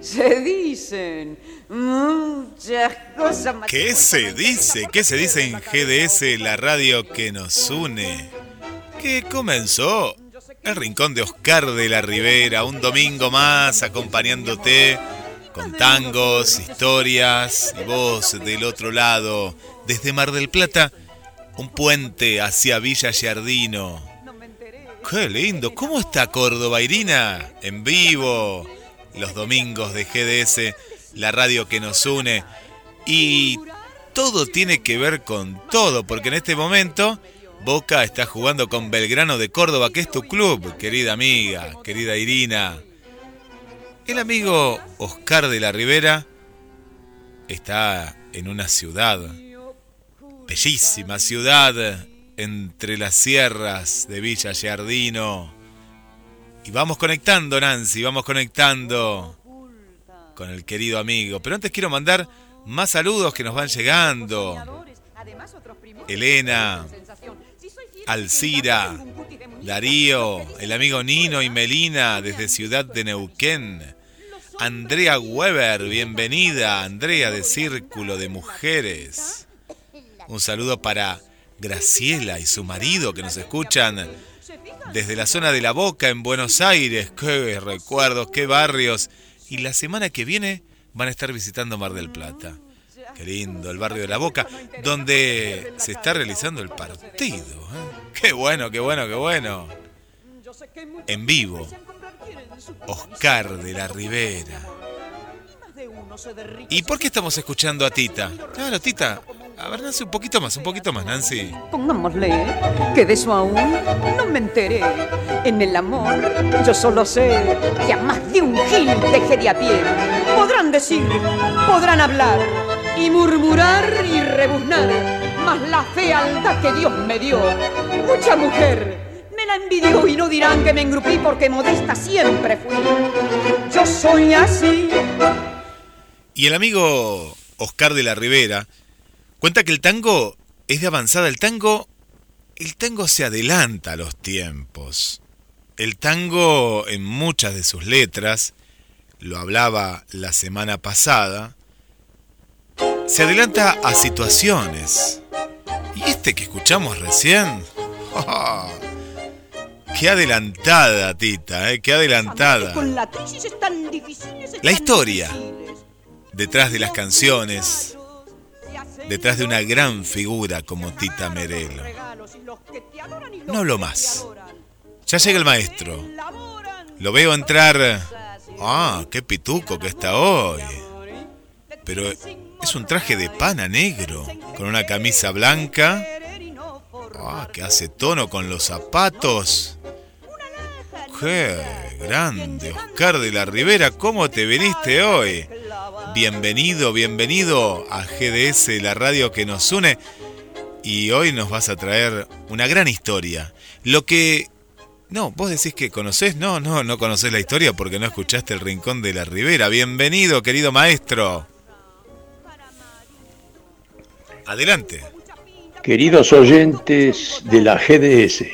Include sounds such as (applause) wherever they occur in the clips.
Se dicen muchas cosas más. ¿Qué se dice? ¿Qué se dice en GDS, la radio que nos une? Que comenzó el rincón de Oscar de la Ribera, un domingo más acompañándote con tangos, historias y vos del otro lado, desde Mar del Plata, un puente hacia Villa Giardino. Qué lindo, ¿cómo está Córdoba, Irina? En vivo los domingos de GDS, la radio que nos une. Y todo tiene que ver con todo, porque en este momento Boca está jugando con Belgrano de Córdoba, que es tu club, querida amiga, querida Irina. El amigo Oscar de la Ribera está en una ciudad, bellísima ciudad, entre las sierras de Villa Giardino y vamos conectando, Nancy, vamos conectando con el querido amigo. Pero antes quiero mandar más saludos que nos van llegando. Elena, Alcira, Darío, el amigo Nino y Melina desde Ciudad de Neuquén. Andrea Weber, bienvenida, Andrea de Círculo de Mujeres. Un saludo para Graciela y su marido que nos escuchan desde la zona de La Boca en Buenos Aires. Qué recuerdos, qué barrios. Y la semana que viene van a estar visitando Mar del Plata. Qué lindo, el barrio de La Boca, donde se está realizando el partido. ¿eh? Qué bueno, qué bueno, qué bueno. En vivo, Oscar de la Ribera. ¿Y por qué estamos escuchando a Tita? Claro, Tita, a ver, Nancy, un poquito más, un poquito más, Nancy. Pongámosle que de eso aún no me enteré. En el amor yo solo sé que a más de un gil dejé de a pie. Podrán decir, podrán hablar y murmurar y rebuznar, mas la fealdad que Dios me dio, mucha mujer me la envidió y no dirán que me engrupí porque modesta siempre fui. Yo soy así. Y el amigo Oscar de la Ribera Cuenta que el tango es de avanzada. El tango, el tango se adelanta a los tiempos. El tango en muchas de sus letras, lo hablaba la semana pasada, se adelanta a situaciones. Y este que escuchamos recién, (laughs) qué adelantada, Tita, ¿eh? qué adelantada. La historia detrás de las canciones, detrás de una gran figura como Tita Merelo. No hablo más. Ya llega el maestro. Lo veo entrar. Ah, qué pituco que está hoy. Pero es un traje de pana negro, con una camisa blanca. Ah, que hace tono con los zapatos. ¡Qué grande! Oscar de la Ribera, ¿cómo te viniste hoy? Bienvenido, bienvenido a GDS, la radio que nos une. Y hoy nos vas a traer una gran historia. Lo que No, vos decís que conocés, no, no, no conocés la historia porque no escuchaste el Rincón de la Ribera. Bienvenido, querido maestro. Adelante. Queridos oyentes de la GDS,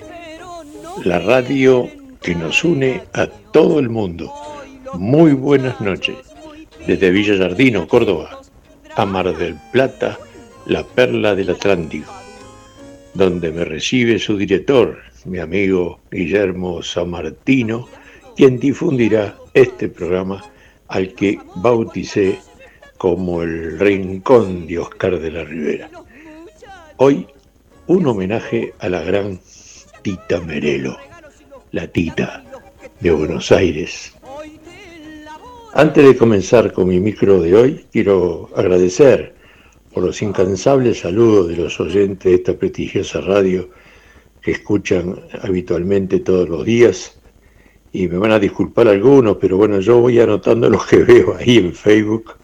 la radio que nos une a todo el mundo. Muy buenas noches. Desde Villa Jardino, Córdoba, a Mar del Plata, la perla del Atlántico, donde me recibe su director, mi amigo Guillermo San Martino, quien difundirá este programa al que bauticé como el Rincón de Oscar de la Ribera. Hoy un homenaje a la gran Tita Merelo, la Tita de Buenos Aires. Antes de comenzar con mi micro de hoy, quiero agradecer por los incansables saludos de los oyentes de esta prestigiosa radio que escuchan habitualmente todos los días. Y me van a disculpar algunos, pero bueno, yo voy anotando los que (laughs) veo ahí en Facebook.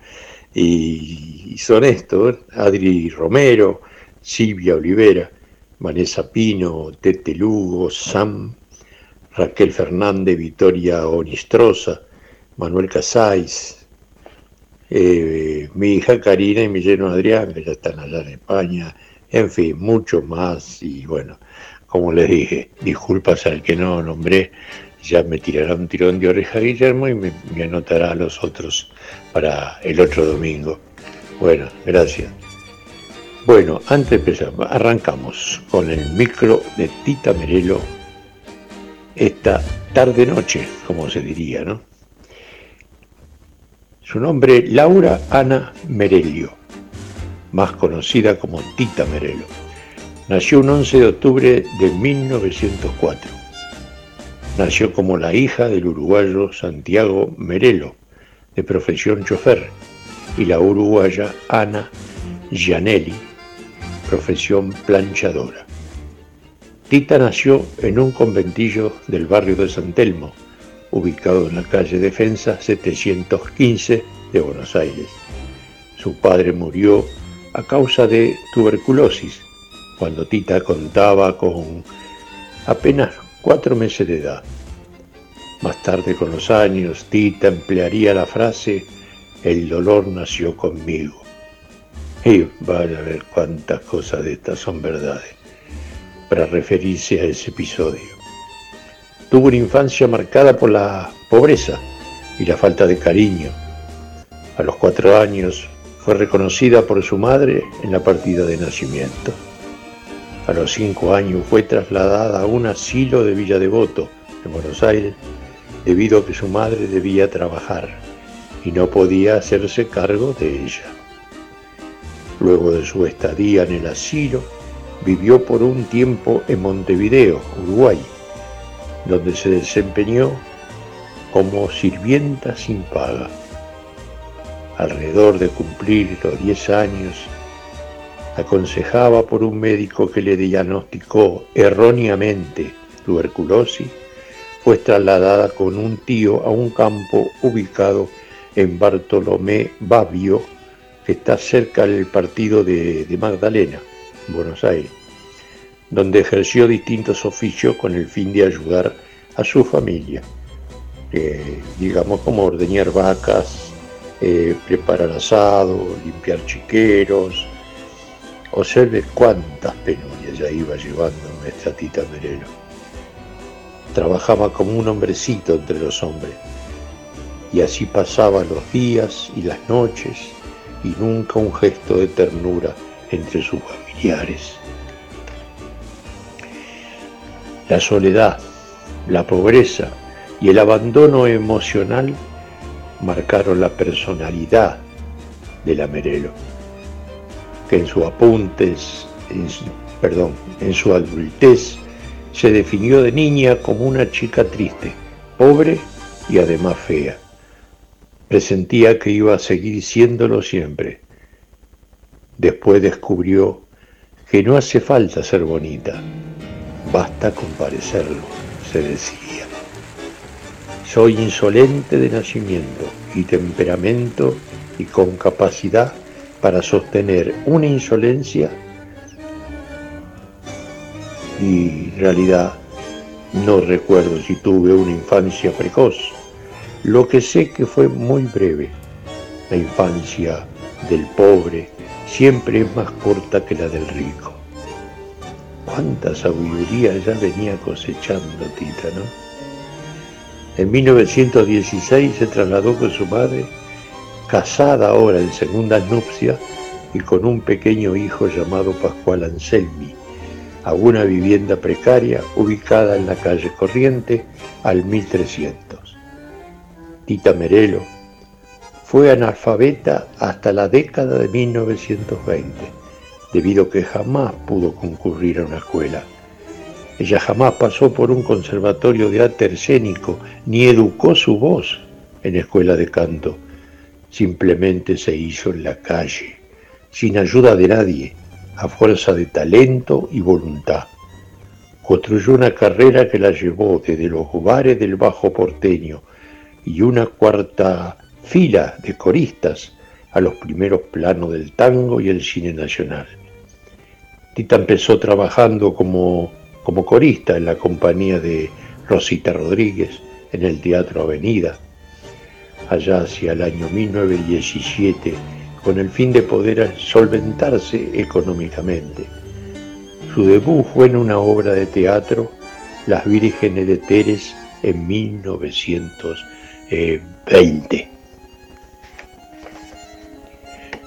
Y, son estos, Adri Romero, Silvia Olivera, Vanessa Pino, Tete Lugo, Sam, Raquel Fernández, Victoria Onistrosa, Manuel Casáis, eh, mi hija Karina y mi lleno Adrián, que ya están allá en España, en fin, mucho más. Y bueno, como les dije, disculpas al que no nombré, ya me tirará un tirón de oreja Guillermo y me, anotará a los otros para el otro domingo. Bueno, gracias. Bueno, antes de empezar, arrancamos con el micro de Tita Merelo esta tarde-noche, como se diría, ¿no? Su nombre, Laura Ana Merelio, más conocida como Tita Merelo Nació un 11 de octubre de 1904. Nació como la hija del uruguayo Santiago Merelo, de profesión chofer, y la uruguaya Ana Gianelli, profesión planchadora. Tita nació en un conventillo del barrio de San Telmo, ubicado en la calle Defensa 715 de Buenos Aires. Su padre murió a causa de tuberculosis cuando Tita contaba con apenas cuatro meses de edad. Más tarde con los años, Tita emplearía la frase el dolor nació conmigo. Y vaya a ver cuántas cosas de estas son verdades, para referirse a ese episodio. Tuvo una infancia marcada por la pobreza y la falta de cariño. A los cuatro años fue reconocida por su madre en la partida de nacimiento. A los cinco años fue trasladada a un asilo de Villa Devoto, en Buenos Aires, debido a que su madre debía trabajar y no podía hacerse cargo de ella. Luego de su estadía en el asilo, vivió por un tiempo en Montevideo, Uruguay, donde se desempeñó como sirvienta sin paga. Alrededor de cumplir los 10 años, aconsejaba por un médico que le diagnosticó erróneamente tuberculosis, fue trasladada con un tío a un campo ubicado en Bartolomé Babio, que está cerca del partido de, Magdalena, Buenos Aires, donde ejerció distintos oficios con el fin de ayudar a su familia, eh, digamos como ordeñar vacas, eh, preparar asado, limpiar chiqueros, Observe cuántas penurias ya iba llevando nuestra tita Merelo. Trabajaba como un hombrecito entre los hombres, y así pasaban los días y las noches, y nunca un gesto de ternura entre La soledad, la pobreza y el abandono emocional marcaron la personalidad de la Merelo que en su apuntes, perdón, en su adultez, se definió de niña como una chica triste, pobre y además fea. Presentía que iba a seguir siéndolo siempre. Después descubrió que no hace falta ser bonita, basta con parecerlo, se decía. Soy insolente de nacimiento y temperamento y con capacidad para sostener una insolencia y en realidad No recuerdo si tuve una infancia precoz. Lo que sé que fue muy breve. La infancia del pobre siempre es más corta que la del rico. Cuánta sabiduría ya venía cosechando Tita, ¿no? En 1916 se trasladó con su madre, casada ahora en segundas nupcias y con un pequeño hijo llamado Pascual Anselmi, a una vivienda precaria ubicada en la calle Corriente al 1300. Tita Merelo fue analfabeta hasta la década de 1920, debido a que jamás pudo concurrir a una escuela. Ella jamás pasó por un conservatorio de arte escénico ni educó su voz en escuela de canto. Simplemente se hizo en la calle, sin ayuda de nadie, a fuerza de talento y voluntad. Construyó una carrera que la llevó desde los bares del Bajo Porteño y una cuarta fila de coristas a los primeros planos del tango y el cine nacional. Tita empezó trabajando como, como corista en la compañía de Rosita Rodríguez en el Teatro Avenida, allá hacia el año 1917 con el fin de poder solventarse económicamente. Su debut fue en una obra de teatro, Las Vírgenes de Teres, en 1920,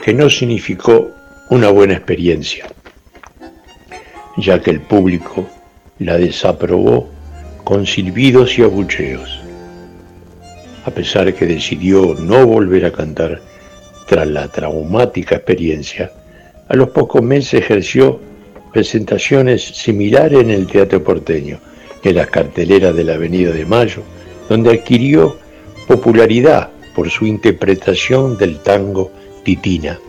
que no significó una buena experiencia, ya que el público la desaprobó con silbidos y abucheos. A pesar que decidió no volver a cantar, tras la traumática experiencia, a los pocos meses ejerció presentaciones similares en el Teatro Porteño, en las carteleras de la Avenida de Mayo, donde adquirió popularidad por su interpretación del tango Titina.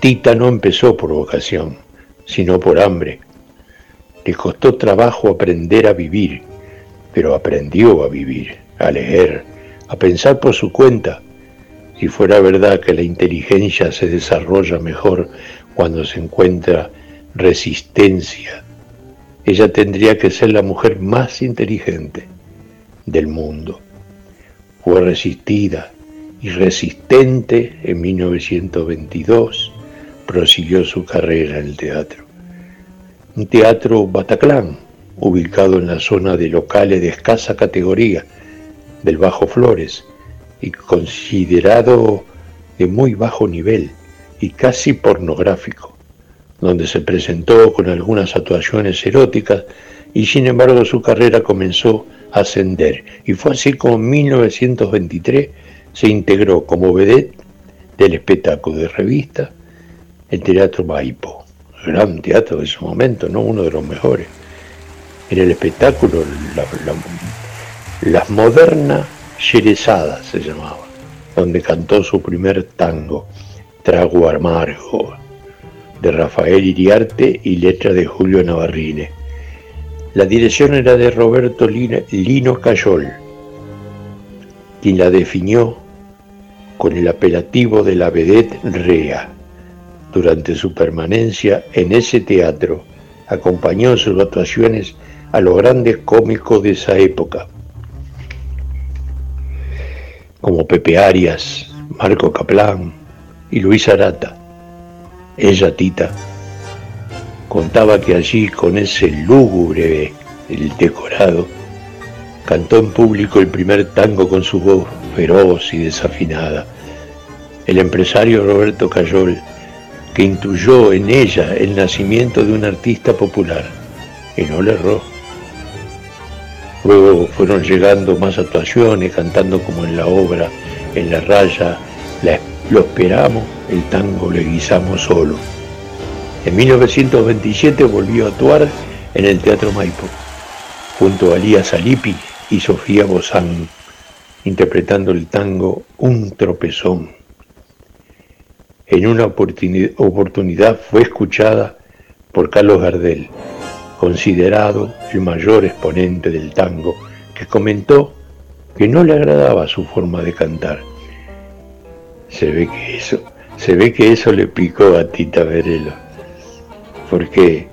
Tita no empezó por vocación, sino por hambre. Le costó trabajo aprender a vivir, pero aprendió a vivir, a leer, a pensar por su cuenta si fuera verdad que la inteligencia se desarrolla mejor cuando se encuentra resistencia, ella tendría que ser la mujer más inteligente del mundo. Fue resistida y resistente en 1922, prosiguió su carrera en el teatro. Un teatro Bataclán, ubicado en la zona de locales de escasa categoría del Bajo Flores, y considerado de muy bajo nivel y casi pornográfico, donde se presentó con algunas actuaciones eróticas y sin embargo su carrera comenzó a ascender y fue así como en 1923 se integró como vedette del espectáculo de revista el Teatro Maipo, gran teatro de su momento, no uno de los mejores. En el espectáculo las modernas Sherezada se llamaba, donde cantó su primer tango, Trago Amargo, de Rafael Iriarte y letra de Julio Navarrine. La dirección era de Roberto Lino Cayol, quien la definió con el apelativo de la vedette Rea. Durante su permanencia en ese teatro, acompañó sus actuaciones a los grandes cómicos de esa época, como Pepe Arias, Marco Caplán y Luis Arata. Ella, Tita, contaba que allí con ese lúgubre el decorado, cantó en público el primer tango con su voz feroz y desafinada. El empresario Roberto Cayol, que intuyó en ella el nacimiento de un artista popular, y no le erró. Luego fueron llegando más actuaciones, cantando como en la obra, en la raya, lo esperamos, el tango le guisamos solo. En 1927 volvió a actuar en el Teatro Maipo, junto a Lía Salipi y Sofía Bozán, interpretando el tango Un tropezón. En una oportunidad fue escuchada por Carlos Gardel considerado el mayor exponente del tango, que comentó que no le agradaba su forma de cantar. Se ve que eso, se ve que eso le picó a Tita Verelo, porque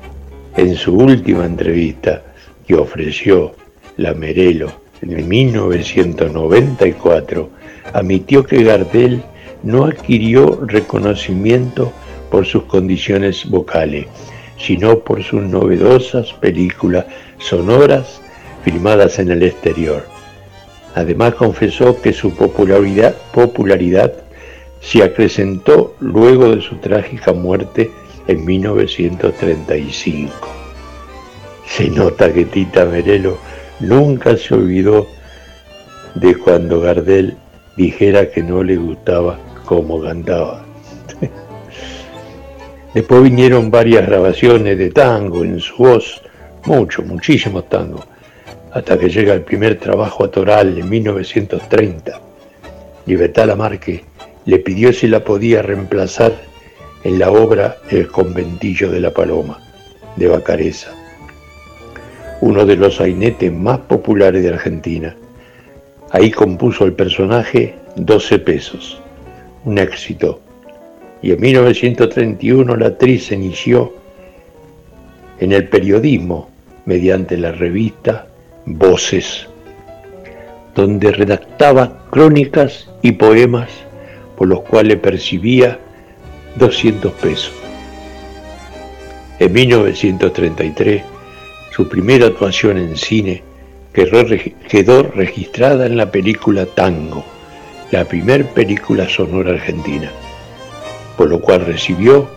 en su última entrevista que ofreció la Merelo en 1994, admitió que Gardel no adquirió reconocimiento por sus condiciones vocales, sino por sus novedosas películas sonoras filmadas en el exterior. Además confesó que su popularidad, popularidad se acrecentó luego de su trágica muerte en 1935. Se nota que Tita Merelo nunca se olvidó de cuando Gardel dijera que no le gustaba cómo cantaba. (laughs) Después vinieron varias grabaciones de tango en su voz, mucho, muchísimos tangos, hasta que llega el primer trabajo atoral en 1930. Libertad Lamarque le pidió si la podía reemplazar en la obra El conventillo de la paloma, de Bacareza, uno de los sainetes más populares de Argentina. Ahí compuso el personaje 12 pesos, un éxito y en 1931 la actriz se inició en el periodismo mediante la revista Voces, donde redactaba crónicas y poemas por los cuales percibía 200 pesos. En 1933, su primera actuación en cine quedó registrada en la película Tango, la primera película sonora argentina por lo cual recibió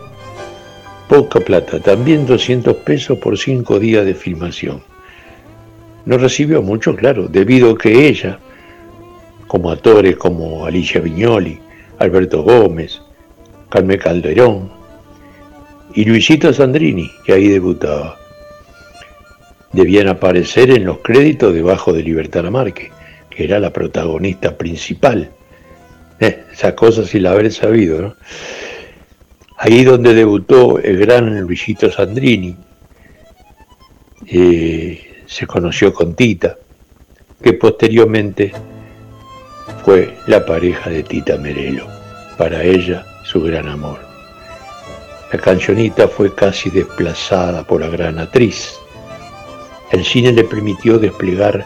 poca plata, también 200 pesos por cinco días de filmación. No recibió mucho, claro, debido a que ella, como actores como Alicia Viñoli, Alberto Gómez, Carmen Calderón y Luisito Sandrini, que ahí debutaba, debían aparecer en los créditos debajo de Libertad Lamarque, que era la protagonista principal. Eh, esa cosa sin la haber sabido, ¿no? Ahí donde debutó el gran Luisito Sandrini, eh, se conoció con Tita, que posteriormente fue la pareja de Tita Merelo, para ella su gran amor. La cancionita fue casi desplazada por la gran actriz. El cine le permitió desplegar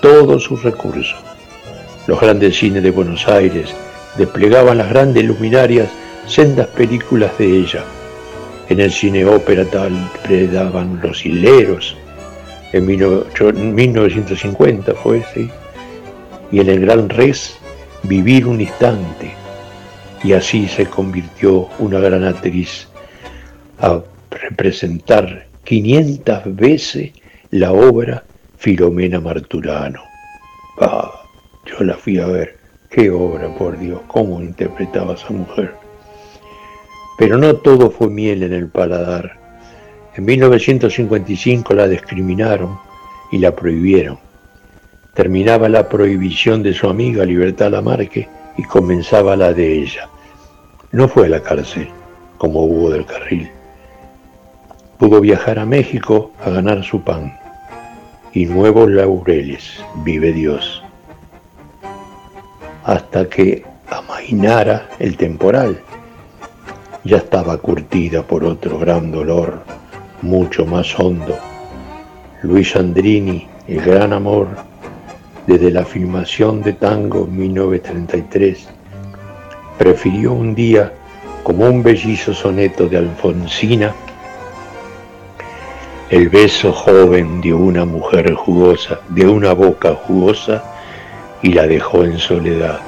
todos sus recursos. Los grandes cines de Buenos Aires desplegaban las grandes luminarias sendas películas de ella. En el cine ópera tal predaban Los Hileros, en 1950 fue. Y en el Gran Res, Vivir un Instante. Y así se convirtió una gran actriz a representar 500 veces la obra Filomena Marturano. Ah, yo la fui a ver. Qué obra, por Dios, cómo interpretaba esa mujer. Pero no todo fue miel en el paladar. En 1955 la discriminaron y la prohibieron. Terminaba la prohibición de su amiga Libertad Lamarque y comenzaba la de ella. No fue a la cárcel, como Hugo del Carril. Pudo viajar a México a ganar su pan. Y nuevos laureles, vive Dios. Hasta que amainara el temporal ya estaba curtida por otro gran dolor, mucho más hondo. Luis Andrini, el gran amor, desde la filmación de Tango 1933, prefirió un día, como un bellizo soneto de Alfonsina, el beso joven de una mujer jugosa, de una boca jugosa, y la dejó en soledad.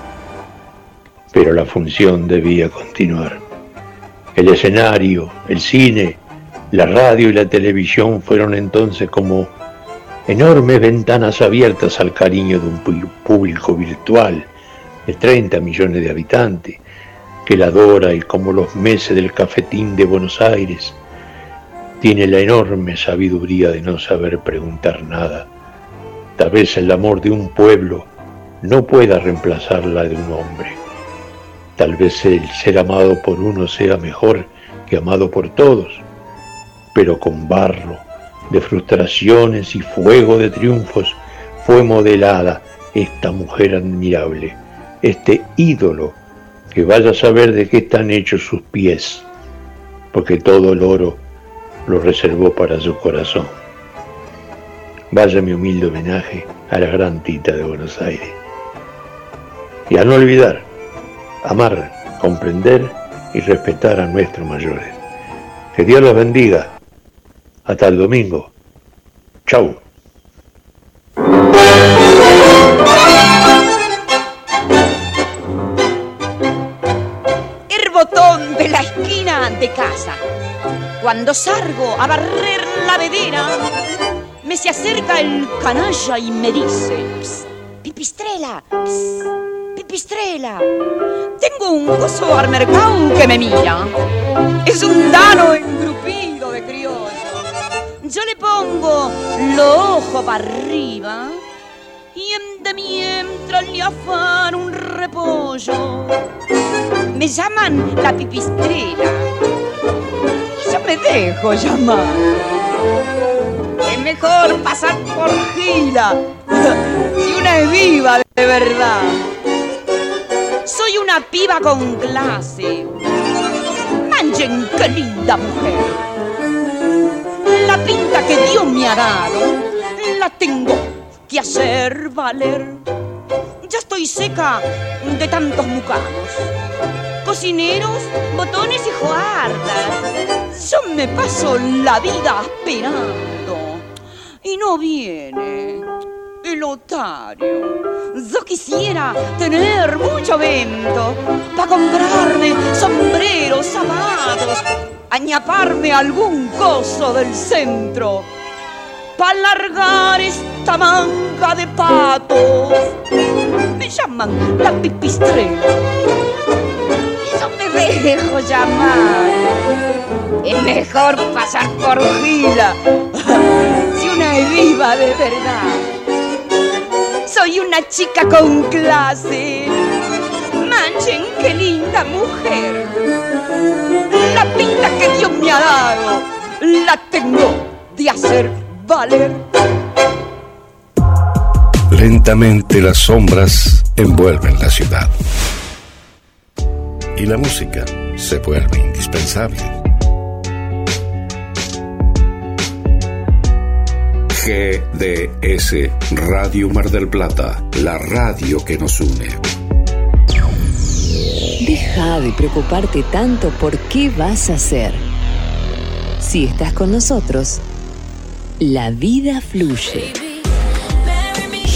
Pero la función debía continuar. El escenario, el cine, la radio y la televisión fueron entonces como enormes ventanas abiertas al cariño de un público virtual de 30 millones de habitantes, que la adora y como los meses del cafetín de Buenos Aires, tiene la enorme sabiduría de no saber preguntar nada. Tal vez el amor de un pueblo no pueda reemplazar la de un hombre. Tal vez el ser amado por uno sea mejor que amado por todos, pero con barro de frustraciones y fuego de triunfos fue modelada esta mujer admirable, este ídolo que vaya a saber de qué están hechos sus pies, porque todo el oro lo reservó para su corazón. vaya mi humilde homenaje a la gran Tita de Buenos Aires. Y a no olvidar, amar, comprender y respetar a nuestros mayores. Que Dios los bendiga. Hasta el domingo. Chau. El botón de la esquina de casa. Cuando salgo a barrer la vedera, me se acerca el canalla y me dice, pipistrela, pipistrela, tengo un gozo al mercado que me mira. Es un dano engrupido de criollo. Yo le pongo los ojos para arriba y en de mientras le afan un repollo. Me llaman la pipistrela. Dejo llamar. Es mejor pasar por gila si una es viva de verdad. Soy una piba con clase. Manchen, qué linda mujer. La pinta que Dios me ha dado, la tengo que hacer valer. Ya estoy seca de tantos mucanos. Cocineros, botones y joardas. Yo me paso la vida esperando y no viene el otario. Yo quisiera tener mucho vento para comprarme sombreros, zapatos, añaparme algún coso del centro para largar esta manga de patos. Me llaman la pipistrela. Dejo llamar. Es mejor pasar por gila si una es viva de verdad. Soy una chica con clase. Manchen, qué linda mujer. La pinta que Dios me ha dado, la tengo de hacer valer. Lentamente las sombras envuelven la ciudad. Y la música se vuelve indispensable. GDS Radio Mar del Plata, la radio que nos une. Deja de preocuparte tanto por qué vas a hacer. Si estás con nosotros, la vida fluye.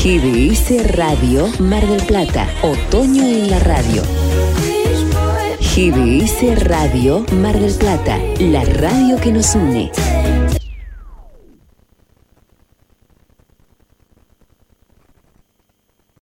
GDS Radio Mar del Plata, otoño en la radio. GDS Radio Mar del Plata, la radio que nos une.